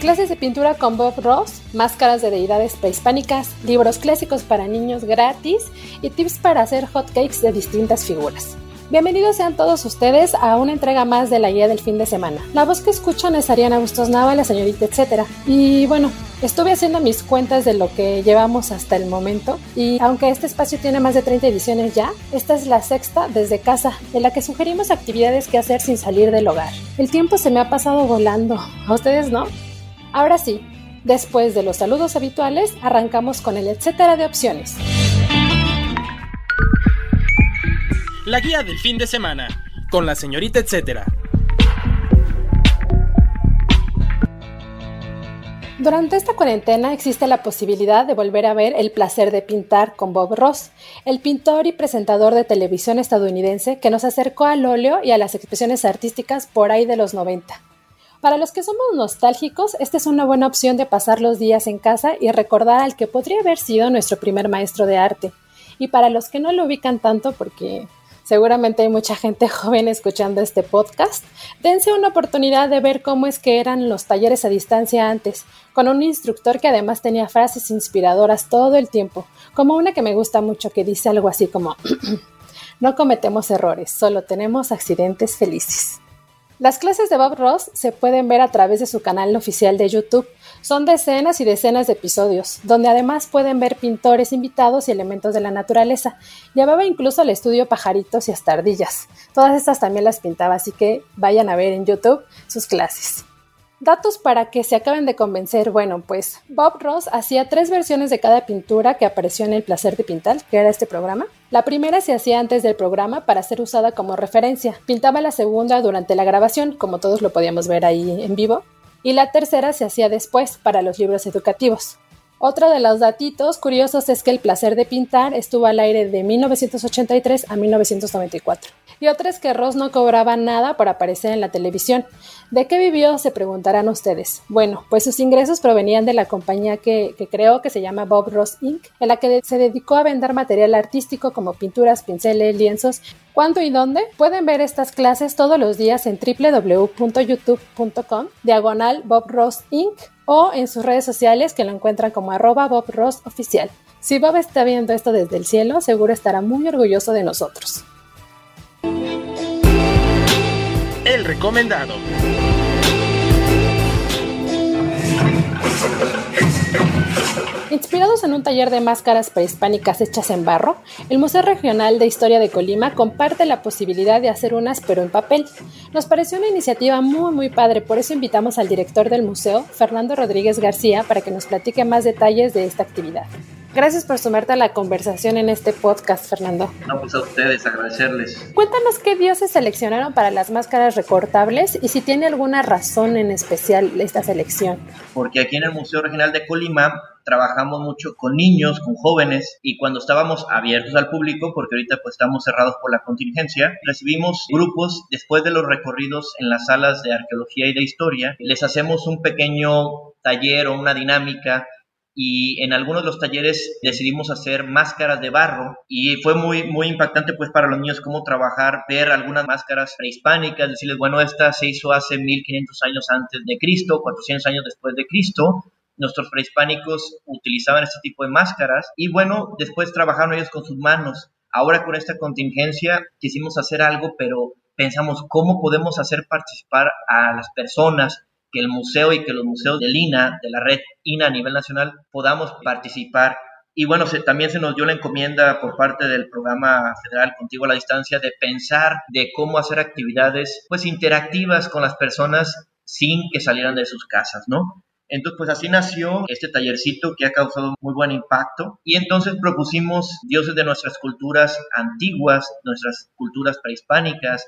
Clases de pintura con Bob Ross, máscaras de deidades prehispánicas, libros clásicos para niños gratis y tips para hacer hotcakes de distintas figuras. Bienvenidos sean todos ustedes a una entrega más de la guía del fin de semana. La voz que escuchan es Ariana Bustos Nava, la señorita etcétera. Y bueno, estuve haciendo mis cuentas de lo que llevamos hasta el momento y aunque este espacio tiene más de 30 ediciones ya, esta es la sexta desde casa, en la que sugerimos actividades que hacer sin salir del hogar. El tiempo se me ha pasado volando, ¿a ustedes no? Ahora sí, después de los saludos habituales, arrancamos con el etcétera de opciones. La guía del fin de semana, con la señorita etcétera. Durante esta cuarentena existe la posibilidad de volver a ver El placer de pintar con Bob Ross, el pintor y presentador de televisión estadounidense que nos acercó al óleo y a las expresiones artísticas por ahí de los 90. Para los que somos nostálgicos, esta es una buena opción de pasar los días en casa y recordar al que podría haber sido nuestro primer maestro de arte. Y para los que no lo ubican tanto, porque seguramente hay mucha gente joven escuchando este podcast, dense una oportunidad de ver cómo es que eran los talleres a distancia antes, con un instructor que además tenía frases inspiradoras todo el tiempo, como una que me gusta mucho que dice algo así como, no cometemos errores, solo tenemos accidentes felices. Las clases de Bob Ross se pueden ver a través de su canal oficial de YouTube. Son decenas y decenas de episodios, donde además pueden ver pintores invitados y elementos de la naturaleza. Llevaba incluso al estudio pajaritos y hasta ardillas. Todas estas también las pintaba, así que vayan a ver en YouTube sus clases. Datos para que se acaben de convencer. Bueno, pues Bob Ross hacía tres versiones de cada pintura que apareció en El placer de pintar, que era este programa. La primera se hacía antes del programa para ser usada como referencia. Pintaba la segunda durante la grabación, como todos lo podíamos ver ahí en vivo. Y la tercera se hacía después para los libros educativos. Otro de los datitos curiosos es que El placer de pintar estuvo al aire de 1983 a 1994. Y otra es que Ross no cobraba nada por aparecer en la televisión. ¿De qué vivió? Se preguntarán ustedes. Bueno, pues sus ingresos provenían de la compañía que, que creó, que se llama Bob Ross Inc., en la que se dedicó a vender material artístico como pinturas, pinceles, lienzos. ¿Cuándo y dónde? Pueden ver estas clases todos los días en www.youtube.com, diagonal Bob Ross Inc o en sus redes sociales que lo encuentran como arroba Bob Ross Oficial. Si Bob está viendo esto desde el cielo, seguro estará muy orgulloso de nosotros. El recomendado. Inspirados en un taller de máscaras prehispánicas hechas en barro, el Museo Regional de Historia de Colima comparte la posibilidad de hacer unas pero en papel. Nos pareció una iniciativa muy muy padre, por eso invitamos al director del museo, Fernando Rodríguez García, para que nos platique más detalles de esta actividad. Gracias por sumarte a la conversación en este podcast, Fernando. No, pues a ustedes, agradecerles. Cuéntanos qué dioses seleccionaron para las máscaras recortables y si tiene alguna razón en especial esta selección. Porque aquí en el Museo Regional de Colima trabajamos mucho con niños, con jóvenes y cuando estábamos abiertos al público, porque ahorita pues estamos cerrados por la contingencia, recibimos grupos después de los recorridos en las salas de arqueología y de historia, les hacemos un pequeño taller o una dinámica y en algunos de los talleres decidimos hacer máscaras de barro y fue muy muy impactante pues para los niños cómo trabajar, ver algunas máscaras prehispánicas, decirles, bueno, esta se hizo hace 1500 años antes de Cristo, 400 años después de Cristo, nuestros prehispánicos utilizaban este tipo de máscaras y bueno, después trabajaron ellos con sus manos. Ahora con esta contingencia quisimos hacer algo, pero pensamos cómo podemos hacer participar a las personas, que el museo y que los museos de INA, de la red INA a nivel nacional, podamos participar. Y bueno, también se nos dio la encomienda por parte del programa federal Contigo a la Distancia de pensar de cómo hacer actividades pues interactivas con las personas sin que salieran de sus casas, ¿no? Entonces, pues así nació este tallercito que ha causado muy buen impacto. Y entonces propusimos dioses de nuestras culturas antiguas, nuestras culturas prehispánicas,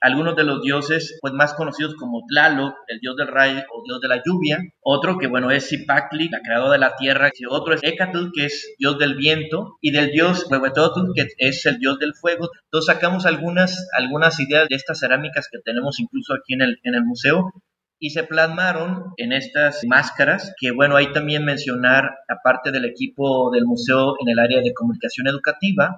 algunos de los dioses pues más conocidos como Tlaloc, el dios del rayo o dios de la lluvia, otro que bueno es Zipacli, la creadora de la tierra, y otro es Ecatl, que es dios del viento, y del dios Huehuetotl, que es el dios del fuego. Entonces sacamos algunas, algunas ideas de estas cerámicas que tenemos incluso aquí en el, en el museo, y se plasmaron en estas máscaras, que bueno, hay también mencionar, aparte del equipo del museo en el área de comunicación educativa,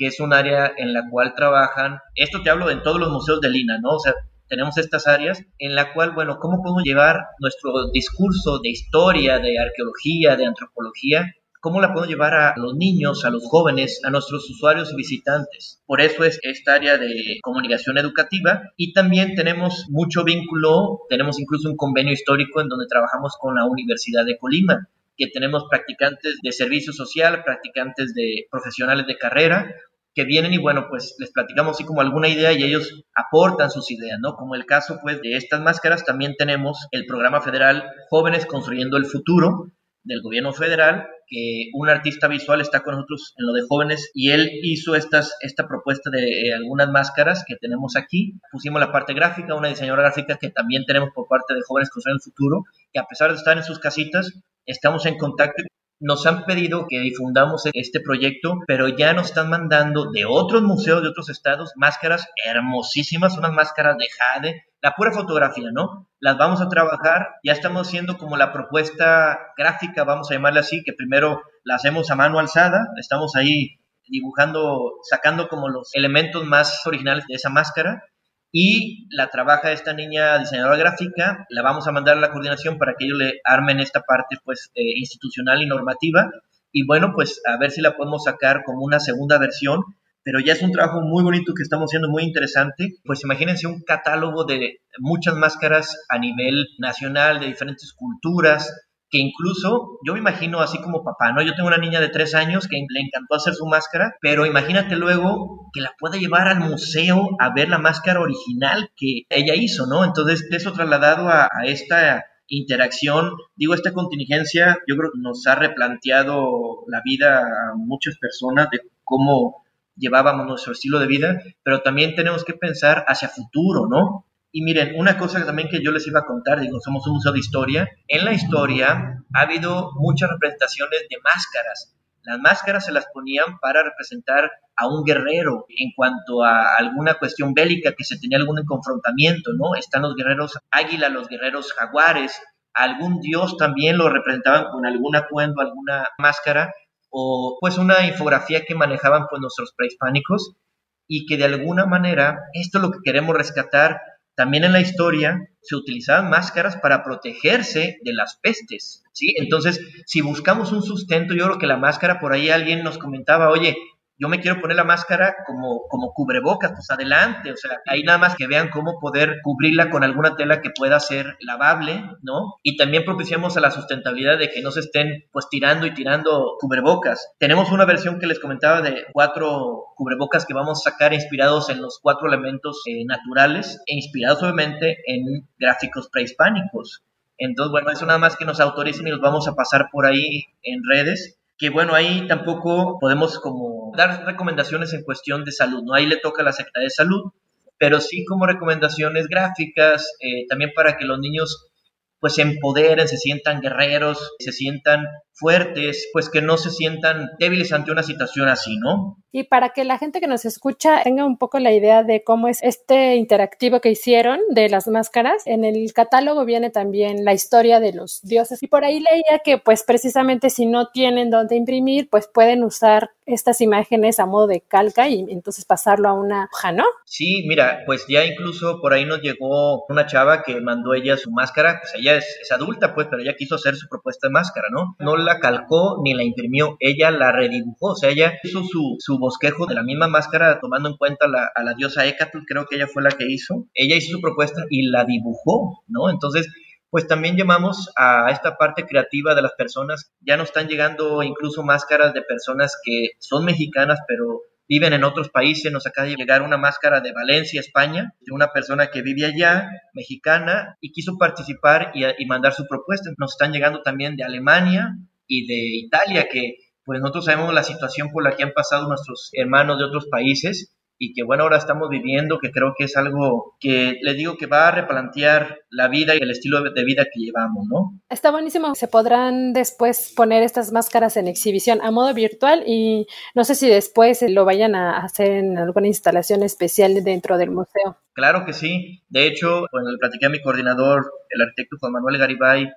que es un área en la cual trabajan, esto te hablo en todos los museos de Lina, ¿no? O sea, tenemos estas áreas en la cual, bueno, ¿cómo podemos llevar nuestro discurso de historia, de arqueología, de antropología? ¿Cómo la podemos llevar a los niños, a los jóvenes, a nuestros usuarios y visitantes? Por eso es esta área de comunicación educativa y también tenemos mucho vínculo, tenemos incluso un convenio histórico en donde trabajamos con la Universidad de Colima que tenemos practicantes de servicio social, practicantes de profesionales de carrera, que vienen y bueno, pues les platicamos así como alguna idea y ellos aportan sus ideas, ¿no? Como el caso pues de estas máscaras, también tenemos el programa federal Jóvenes Construyendo el Futuro del gobierno federal, que un artista visual está con nosotros en lo de jóvenes y él hizo estas, esta propuesta de eh, algunas máscaras que tenemos aquí. Pusimos la parte gráfica, una diseñadora gráfica que también tenemos por parte de Jóvenes Construyendo el Futuro, que a pesar de estar en sus casitas, estamos en contacto nos han pedido que difundamos este proyecto, pero ya nos están mandando de otros museos de otros estados máscaras hermosísimas, unas máscaras de jade, la pura fotografía, ¿no? Las vamos a trabajar, ya estamos haciendo como la propuesta gráfica, vamos a llamarla así, que primero la hacemos a mano alzada, estamos ahí dibujando, sacando como los elementos más originales de esa máscara y la trabaja esta niña diseñadora gráfica, la vamos a mandar a la coordinación para que ellos le armen esta parte pues eh, institucional y normativa y bueno pues a ver si la podemos sacar como una segunda versión pero ya es un trabajo muy bonito que estamos haciendo, muy interesante. Pues imagínense un catálogo de muchas máscaras a nivel nacional, de diferentes culturas, que incluso yo me imagino así como papá, ¿no? Yo tengo una niña de tres años que le encantó hacer su máscara, pero imagínate luego que la pueda llevar al museo a ver la máscara original que ella hizo, ¿no? Entonces, eso trasladado a, a esta interacción, digo, esta contingencia, yo creo que nos ha replanteado la vida a muchas personas de cómo llevábamos nuestro estilo de vida, pero también tenemos que pensar hacia futuro, ¿no? Y miren, una cosa también que yo les iba a contar, digo, somos un museo de historia. En la historia ha habido muchas representaciones de máscaras. Las máscaras se las ponían para representar a un guerrero en cuanto a alguna cuestión bélica que se tenía algún confrontamiento, ¿no? Están los guerreros águila, los guerreros jaguares, algún dios también lo representaban con algún atuendo, alguna máscara, o pues una infografía que manejaban pues nuestros prehispánicos y que de alguna manera esto es lo que queremos rescatar también en la historia se utilizaban máscaras para protegerse de las pestes, ¿sí? Entonces, si buscamos un sustento, yo creo que la máscara, por ahí alguien nos comentaba, oye, yo me quiero poner la máscara como, como cubrebocas, pues adelante, o sea, ahí nada más que vean cómo poder cubrirla con alguna tela que pueda ser lavable, ¿no? Y también propiciamos a la sustentabilidad de que no se estén pues tirando y tirando cubrebocas. Tenemos una versión que les comentaba de cuatro cubrebocas que vamos a sacar inspirados en los cuatro elementos eh, naturales e inspirados obviamente en gráficos prehispánicos. Entonces, bueno, eso nada más que nos autoricen y los vamos a pasar por ahí en redes que bueno, ahí tampoco podemos como dar recomendaciones en cuestión de salud, ¿no? Ahí le toca la Secretaría de Salud, pero sí como recomendaciones gráficas, eh, también para que los niños pues se empoderen, se sientan guerreros, se sientan fuertes, pues que no se sientan débiles ante una situación así, ¿no? Y para que la gente que nos escucha tenga un poco la idea de cómo es este interactivo que hicieron de las máscaras, en el catálogo viene también la historia de los dioses. Y por ahí leía que pues precisamente si no tienen dónde imprimir, pues pueden usar estas imágenes a modo de calca y entonces pasarlo a una hoja, ¿no? Sí, mira, pues ya incluso por ahí nos llegó una chava que mandó ella su máscara, pues ella es, es adulta, pues, pero ella quiso hacer su propuesta de máscara, ¿no? No la calcó ni la imprimió, ella la redibujó, o sea, ella hizo su, su bosquejo de la misma máscara tomando en cuenta la, a la diosa Hecatl, creo que ella fue la que hizo, ella hizo su propuesta y la dibujó, ¿no? Entonces, pues también llamamos a esta parte creativa de las personas, ya nos están llegando incluso máscaras de personas que son mexicanas, pero viven en otros países. Nos acaba de llegar una máscara de Valencia, España, de una persona que vive allá, mexicana, y quiso participar y, y mandar su propuesta. Nos están llegando también de Alemania y de Italia, que pues nosotros sabemos la situación por la que han pasado nuestros hermanos de otros países y que bueno, ahora estamos viviendo, que creo que es algo que le digo que va a replantear la vida y el estilo de vida que llevamos, ¿no? Está buenísimo. Se podrán después poner estas máscaras en exhibición a modo virtual y no sé si después lo vayan a hacer en alguna instalación especial dentro del museo. Claro que sí. De hecho, cuando le platiqué a mi coordinador, el arquitecto Juan Manuel Garibay,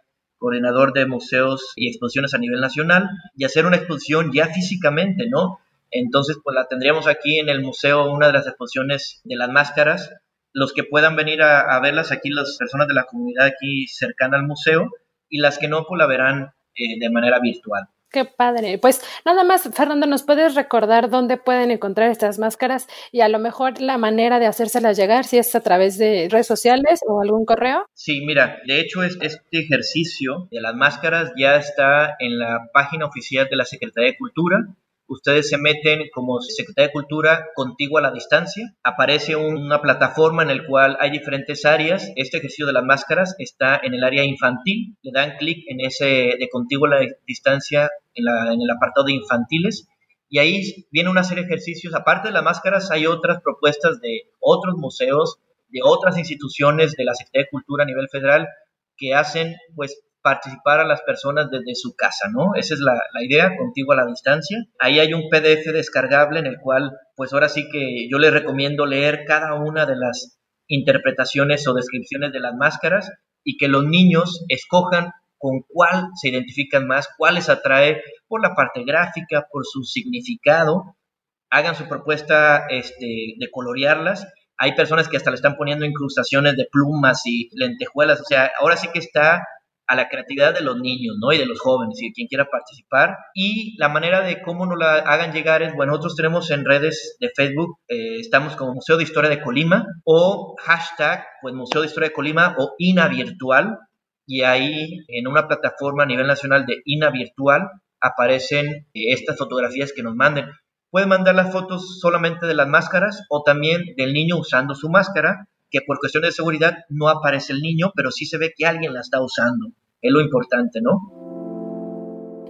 coordinador de museos y exposiciones a nivel nacional, y hacer una exposición ya físicamente, ¿no? Entonces, pues la tendríamos aquí en el museo, una de las exposiciones de las máscaras. Los que puedan venir a, verlas aquí, las personas de la comunidad aquí cercana al museo, y las que no, pues la verán eh, de manera virtual. Qué padre. Pues nada más, Fernando, ¿nos puedes recordar dónde pueden encontrar estas máscaras y a lo mejor la manera de hacérselas llegar, si es a través de redes sociales o algún correo? Sí, mira, de hecho este ejercicio de las máscaras ya está en la página oficial de la Secretaría de Cultura ustedes se meten como Secretaría de Cultura contigo a la distancia, aparece una plataforma en la cual hay diferentes áreas, este ejercicio de las máscaras está en el área infantil, le dan clic en ese de contigo a la distancia en, el apartado de infantiles. Y ahí viene una serie de ejercicios, aparte de las máscaras hay otras propuestas de otros museos, de otras instituciones de la Secretaría de Cultura a nivel federal que hacen pues participar a las personas desde su casa, ¿no? Esa es la, idea, contigo a la distancia. Ahí hay un PDF descargable en el cual, pues ahora sí que yo les recomiendo leer cada una de las interpretaciones o descripciones de las máscaras y que los niños escojan con cuál se identifican más, cuál les atrae por la parte gráfica, por su significado, hagan su propuesta este, de colorearlas. Hay personas que hasta le están poniendo incrustaciones de plumas y lentejuelas, o sea, ahora sí que está a la creatividad de los niños, ¿no? Y de los jóvenes y de quien quiera participar. Y la manera de cómo nos la hagan llegar es, bueno, nosotros tenemos en redes de Facebook, eh, estamos como Museo de Historia de Colima o hashtag, pues Museo de Historia de Colima o INA Virtual. Y ahí en una plataforma a nivel nacional de INA Virtual aparecen eh, estas fotografías que nos manden. Pueden mandar las fotos solamente de las máscaras o también del niño usando su máscara que por cuestiones de seguridad no aparece el niño, pero sí se ve que alguien la está usando. Es lo importante, ¿no?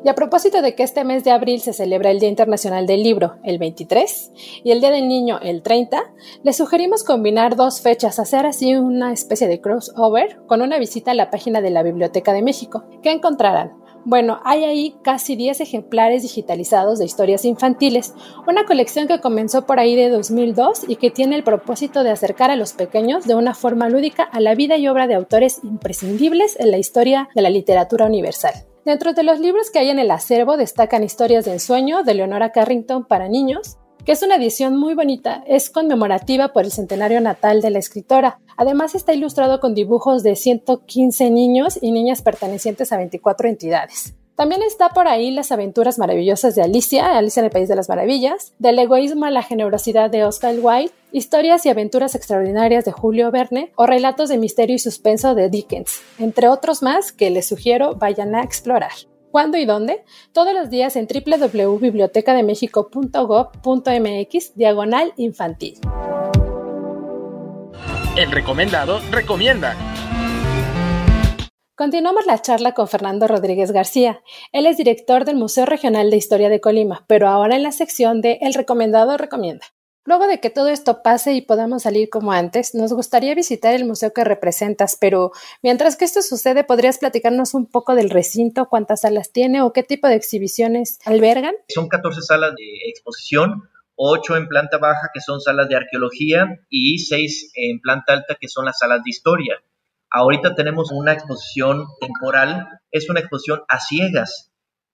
Y a propósito de que este mes de abril se celebra el Día Internacional del Libro, el 23, y el Día del Niño, el 30, les sugerimos combinar dos fechas, hacer así una especie de crossover con una visita a la página de la Biblioteca de México. ¿Qué encontrarán? Bueno, hay ahí casi 10 ejemplares digitalizados de historias infantiles, una colección que comenzó por ahí de 2002 y que tiene el propósito de acercar a los pequeños de una forma lúdica a la vida y obra de autores imprescindibles en la historia de la literatura universal. Dentro de los libros que hay en el acervo destacan Historias de ensueño de Leonora Carrington para niños, que es una edición muy bonita, es conmemorativa por el centenario natal de la escritora. Además está ilustrado con dibujos de 115 niños y niñas pertenecientes a 24 entidades. También está por ahí las aventuras maravillosas de Alicia, Alicia en el País de las Maravillas, del egoísmo a la generosidad de Oscar Wilde, historias y aventuras extraordinarias de Julio Verne o relatos de misterio y suspenso de Dickens, entre otros más que les sugiero vayan a explorar cuándo y dónde, todos los días en www.bibliotecademexico.gov.mx diagonal infantil. El recomendado recomienda. Continuamos la charla con Fernando Rodríguez García. Él es director del Museo Regional de Historia de Colima, pero ahora en la sección de El recomendado recomienda. Luego de que todo esto pase y podamos salir como antes, nos gustaría visitar el museo que representas, pero mientras que esto sucede, ¿podrías platicarnos un poco del recinto, cuántas salas tiene o qué tipo de exhibiciones albergan? Son 14 salas de exposición, 8 en planta baja que son salas de arqueología y 6 en planta alta que son las salas de historia. Ahorita tenemos una exposición temporal, es una exposición a ciegas,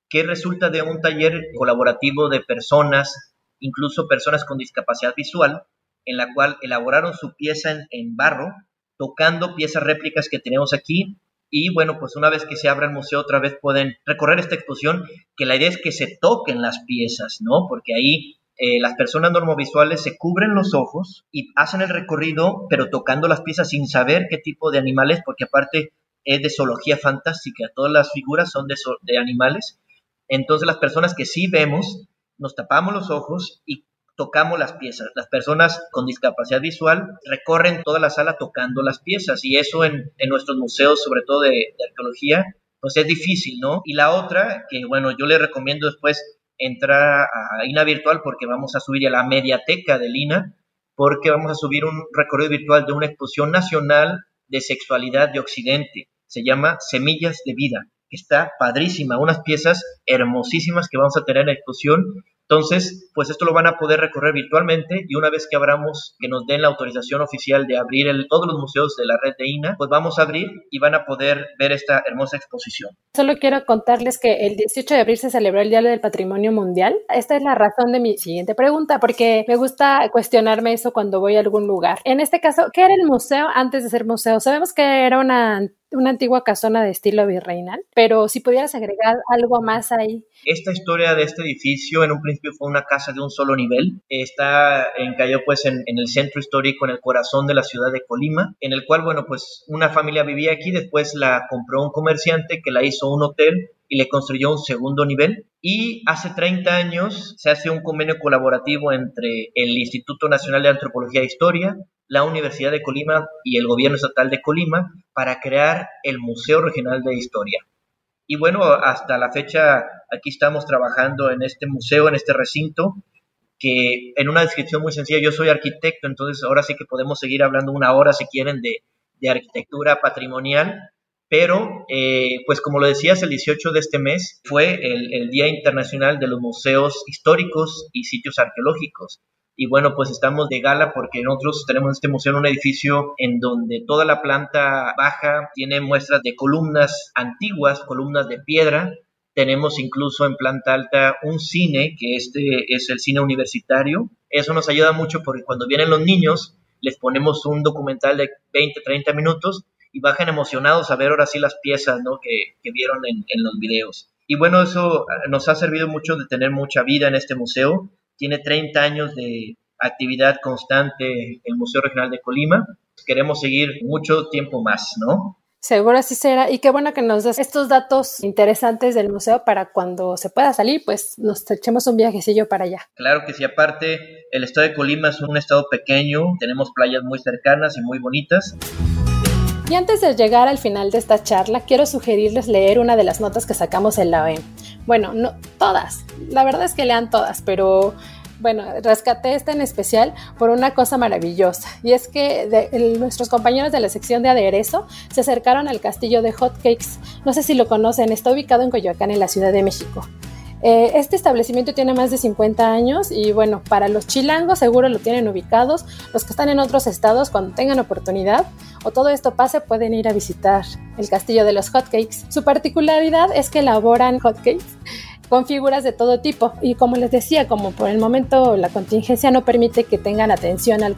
que resulta de un taller colaborativo de personas incluso personas con discapacidad visual, en la cual elaboraron su pieza en, barro, tocando piezas réplicas que tenemos aquí. Y bueno, pues una vez que se abra el museo otra vez pueden recorrer esta exposición, que la idea es que se toquen las piezas, ¿no? Porque ahí eh, las personas normovisuales se cubren los ojos y hacen el recorrido, pero tocando las piezas sin saber qué tipo de animales, porque aparte es de zoología fantástica, todas las figuras son de, de animales. Entonces las personas que sí vemos nos tapamos los ojos y tocamos las piezas. Las personas con discapacidad visual recorren toda la sala tocando las piezas y eso en, nuestros museos, sobre todo de, de, arqueología, pues es difícil, ¿no? Y la otra, que bueno, yo le recomiendo después entrar a INA Virtual porque vamos a subir a la mediateca del INA, porque vamos a subir un recorrido virtual de una exposición nacional de sexualidad de Occidente. Se llama Semillas de Vida, está padrísima, unas piezas hermosísimas que vamos a tener en exposición entonces, pues esto lo van a poder recorrer virtualmente y una vez que abramos, que nos den la autorización oficial de abrir todos los museos de la red de INA, pues vamos a abrir y van a poder ver esta hermosa exposición. Solo quiero contarles que el 18 de abril se celebró el Día del Patrimonio Mundial. Esta es la razón de mi siguiente pregunta, porque me gusta cuestionarme eso cuando voy a algún lugar. En este caso, ¿qué era el museo antes de ser museo? Sabemos que era una una antigua casona de estilo virreinal, pero si pudieras agregar algo más ahí. Esta historia de este edificio en un principio fue una casa de un solo nivel, está en, cayó pues en, el centro histórico, en el corazón de la ciudad de Colima, en el cual, bueno, pues una familia vivía aquí, después la compró un comerciante que la hizo un hotel y le construyó un segundo nivel. Y hace 30 años se hace un convenio colaborativo entre el Instituto Nacional de Antropología e Historia, la Universidad de Colima y el Gobierno Estatal de Colima para crear el Museo Regional de Historia. Y bueno, hasta la fecha aquí estamos trabajando en este museo, en este recinto, que en una descripción muy sencilla, yo soy arquitecto, entonces ahora sí que podemos seguir hablando una hora si quieren de, de arquitectura patrimonial, pero, eh, pues como lo decías, el 18 de este mes fue el, Día Internacional de los Museos Históricos y Sitios Arqueológicos. Y bueno, pues estamos de gala porque nosotros tenemos este museo en un edificio en donde toda la planta baja tiene muestras de columnas antiguas, columnas de piedra. Tenemos incluso en planta alta un cine, que este es el cine universitario. Eso nos ayuda mucho porque cuando vienen los niños les ponemos un documental de 20, 30 minutos y bajan emocionados a ver ahora sí las piezas ¿no? que, vieron en, en, los videos. Y bueno, eso nos ha servido mucho de tener mucha vida en este museo. Tiene 30 años de actividad constante el Museo Regional de Colima. Queremos seguir mucho tiempo más, ¿no? Seguro así será. Y qué bueno que nos des estos datos interesantes del museo para cuando se pueda salir, pues nos echemos un viajecillo para allá. Claro que sí, aparte, el estado de Colima es un estado pequeño, tenemos playas muy cercanas y muy bonitas. Y antes de llegar al final de esta charla, quiero sugerirles leer una de las notas que sacamos en la OEM. Bueno, no todas, la verdad es que lean todas, pero bueno, rescaté esta en especial por una cosa maravillosa, y es que nuestros compañeros de la sección de aderezo se acercaron al castillo de Hot Cakes. No sé si lo conocen, está ubicado en Coyoacán, en la Ciudad de México. Eh, este establecimiento tiene más de 50 años y bueno, para los chilangos seguro lo tienen ubicados. Los que están en otros estados, cuando tengan oportunidad o todo esto pase, pueden ir a visitar el castillo de los hotcakes. Su particularidad es que elaboran hotcakes con figuras de todo tipo. Y como les decía, como por el momento la contingencia no permite que tengan atención al,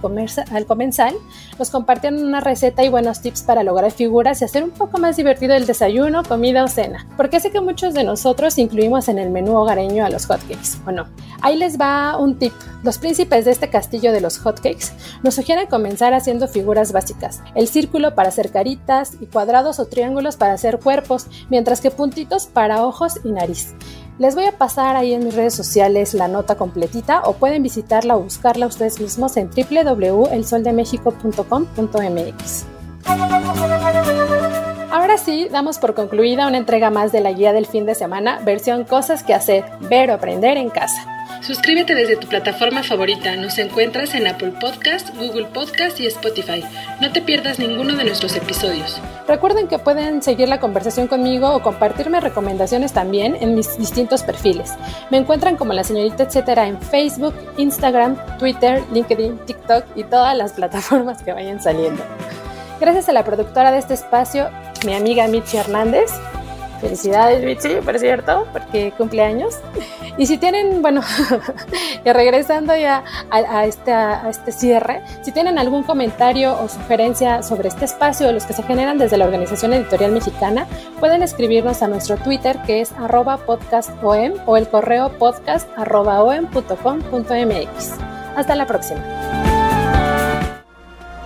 al comensal, nos compartieron una receta y buenos tips para lograr figuras y hacer un poco más divertido el desayuno, comida o cena. Porque sé que muchos de nosotros incluimos en el menú hogareño a los hotcakes, ¿o no? Ahí les va un tip. Los príncipes de este castillo de los hotcakes nos sugieren comenzar haciendo figuras básicas. El círculo para hacer caritas y cuadrados o triángulos para hacer cuerpos, mientras que puntitos para ojos y nariz. Les voy a pasar ahí en mis redes sociales la nota completita o pueden visitarla o buscarla ustedes mismos en www.elsoldemexico.com.mx. Ahora sí, damos por concluida una entrega más de la guía del fin de semana, versión cosas que hacer, ver o aprender en casa. Suscríbete desde tu plataforma favorita. Nos encuentras en Apple Podcast, Google Podcast y Spotify. No te pierdas ninguno de nuestros episodios. Recuerden que pueden seguir la conversación conmigo o compartirme recomendaciones también en mis distintos perfiles. Me encuentran como la señorita etcétera en Facebook, Instagram, Twitter, LinkedIn, TikTok y todas las plataformas que vayan saliendo. Gracias a la productora de este espacio, mi amiga Michi Hernández, Felicidades, Michi, por cierto, porque cumpleaños. Y si tienen, bueno, y regresando ya a, este, a este cierre, si tienen algún comentario o sugerencia sobre este espacio los que se generan desde la Organización Editorial Mexicana, pueden escribirnos a nuestro Twitter que es arroba podcastom o el correo podcast arroba Hasta la próxima.